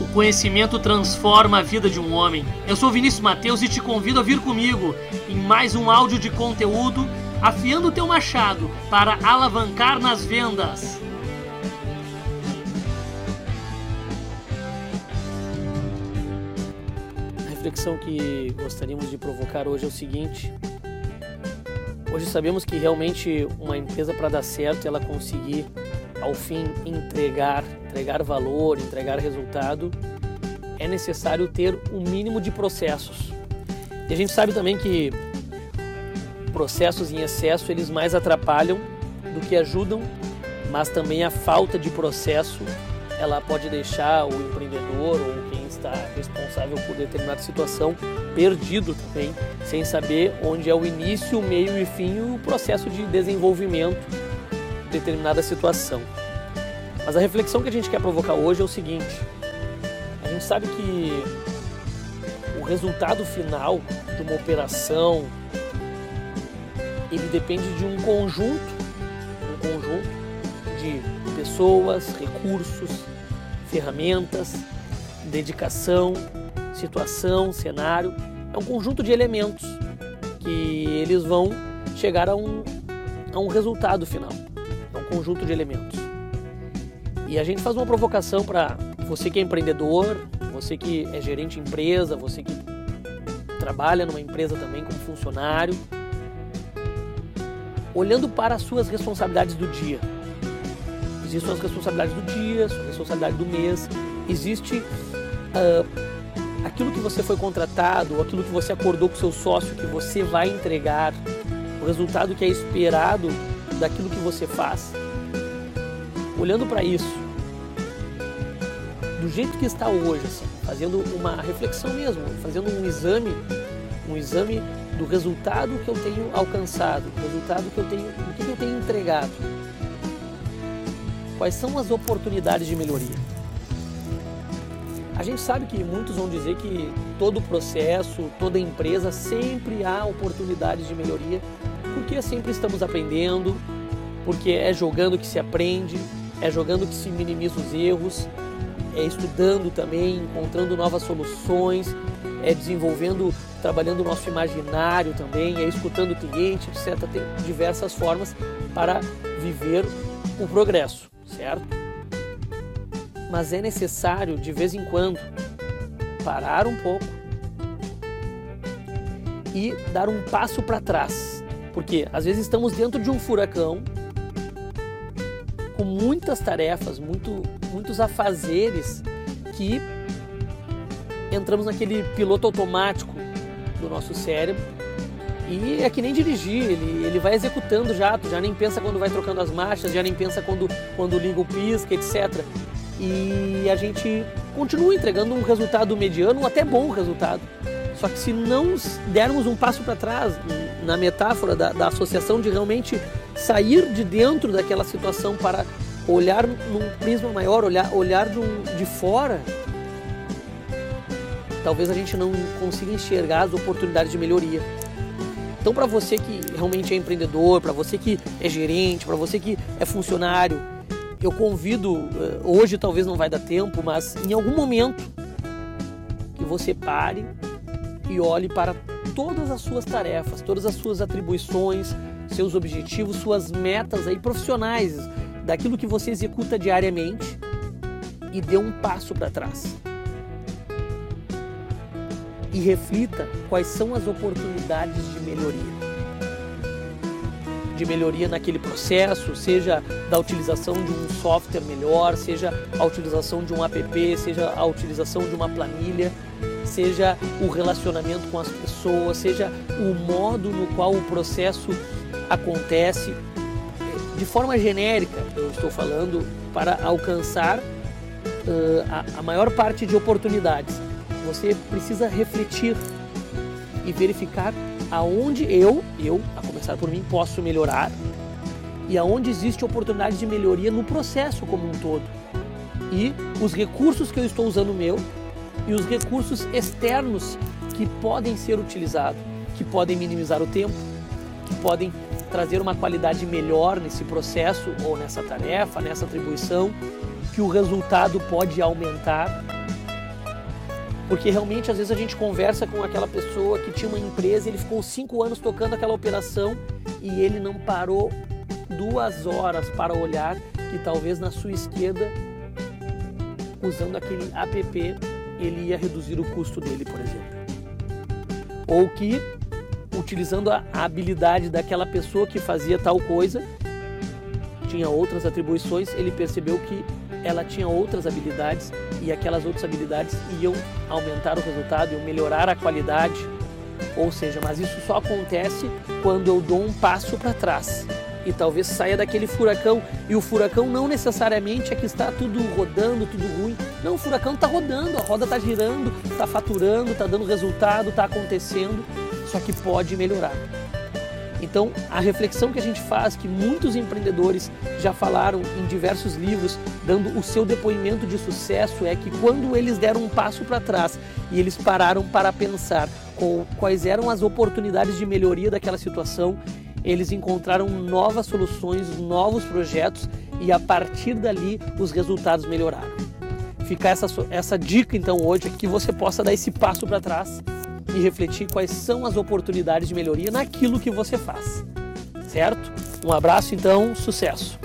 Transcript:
O conhecimento transforma a vida de um homem. Eu sou Vinícius Mateus e te convido a vir comigo em mais um áudio de conteúdo afiando o teu machado para alavancar nas vendas. A reflexão que gostaríamos de provocar hoje é o seguinte: hoje sabemos que realmente uma empresa para dar certo, ela conseguir ao fim entregar, entregar valor, entregar resultado, é necessário ter o um mínimo de processos. E a gente sabe também que processos em excesso eles mais atrapalham do que ajudam, mas também a falta de processo ela pode deixar o empreendedor ou quem está responsável por determinada situação perdido também, sem saber onde é o início, o meio e fim o processo de desenvolvimento determinada situação. Mas a reflexão que a gente quer provocar hoje é o seguinte: a gente sabe que o resultado final de uma operação ele depende de um conjunto, um conjunto de pessoas, recursos, ferramentas, dedicação, situação, cenário. É um conjunto de elementos que eles vão chegar a um, a um resultado final conjunto de elementos. E a gente faz uma provocação para você que é empreendedor, você que é gerente de empresa, você que trabalha numa empresa também como funcionário, olhando para as suas responsabilidades do dia. Existem suas responsabilidades do dia, sua responsabilidade do mês, existe uh, aquilo que você foi contratado, aquilo que você acordou com seu sócio que você vai entregar, o resultado que é esperado daquilo que você faz olhando para isso, do jeito que está hoje, assim, fazendo uma reflexão mesmo, fazendo um exame, um exame do resultado que eu tenho alcançado, do resultado que eu tenho, do que eu tenho entregado. Quais são as oportunidades de melhoria? A gente sabe que muitos vão dizer que todo processo, toda empresa sempre há oportunidades de melhoria, porque sempre estamos aprendendo, porque é jogando que se aprende, é jogando que se minimiza os erros, é estudando também, encontrando novas soluções, é desenvolvendo, trabalhando o nosso imaginário também, é escutando o cliente, etc. Tem diversas formas para viver o progresso, certo? Mas é necessário, de vez em quando, parar um pouco e dar um passo para trás. Porque às vezes estamos dentro de um furacão com muitas tarefas, muito, muitos afazeres que entramos naquele piloto automático do nosso cérebro e é que nem dirigir, ele, ele vai executando já, tu já nem pensa quando vai trocando as marchas, já nem pensa quando, quando liga o pisca, etc. E a gente continua entregando um resultado mediano, um até bom resultado. Só que se não dermos um passo para trás, na metáfora da, da associação de realmente sair de dentro daquela situação para olhar num prisma maior, olhar, olhar de, um, de fora, talvez a gente não consiga enxergar as oportunidades de melhoria. Então, para você que realmente é empreendedor, para você que é gerente, para você que é funcionário, eu convido, eh, hoje talvez não vai dar tempo, mas em algum momento que você pare e olhe para todas as suas tarefas, todas as suas atribuições, seus objetivos, suas metas aí profissionais, daquilo que você executa diariamente e dê um passo para trás. E reflita quais são as oportunidades de melhoria. De melhoria naquele processo, seja da utilização de um software melhor, seja a utilização de um app, seja a utilização de uma planilha, seja o relacionamento com as pessoas, seja o modo no qual o processo acontece. De forma genérica, eu estou falando para alcançar uh, a, a maior parte de oportunidades. Você precisa refletir e verificar aonde eu, eu, começar por mim, posso melhorar e aonde existe oportunidade de melhoria no processo como um todo. E os recursos que eu estou usando meu e os recursos externos que podem ser utilizados, que podem minimizar o tempo, que podem trazer uma qualidade melhor nesse processo ou nessa tarefa, nessa atribuição, que o resultado pode aumentar Porque realmente às vezes a gente conversa com aquela pessoa que tinha uma empresa, ele ficou cinco anos tocando aquela operação e ele não parou duas horas para olhar que talvez na sua esquerda, usando aquele app, ele ia reduzir o custo dele, por exemplo. Ou que, utilizando a habilidade daquela pessoa que fazia tal coisa, tinha outras atribuições, ele percebeu que ela tinha outras habilidades e aquelas outras habilidades iam aumentar o resultado, iam melhorar a qualidade. Ou seja, mas isso só acontece quando eu dou um passo para trás e talvez saia daquele furacão. E o furacão não necessariamente é que está tudo rodando, tudo ruim. Não, o furacão está rodando, a roda está girando, está faturando, está dando resultado, está acontecendo, só que pode melhorar. Então, a reflexão que a gente faz, que muitos empreendedores já falaram em diversos livros, dando o seu depoimento de sucesso, é que quando eles deram um passo para trás e eles pararam para pensar quais eram as oportunidades de melhoria daquela situação, eles encontraram novas soluções, novos projetos e a partir dali os resultados melhoraram. Fica essa, essa dica então hoje que você possa dar esse passo para trás e refletir quais são as oportunidades de melhoria naquilo que você faz. Certo? Um abraço então, sucesso!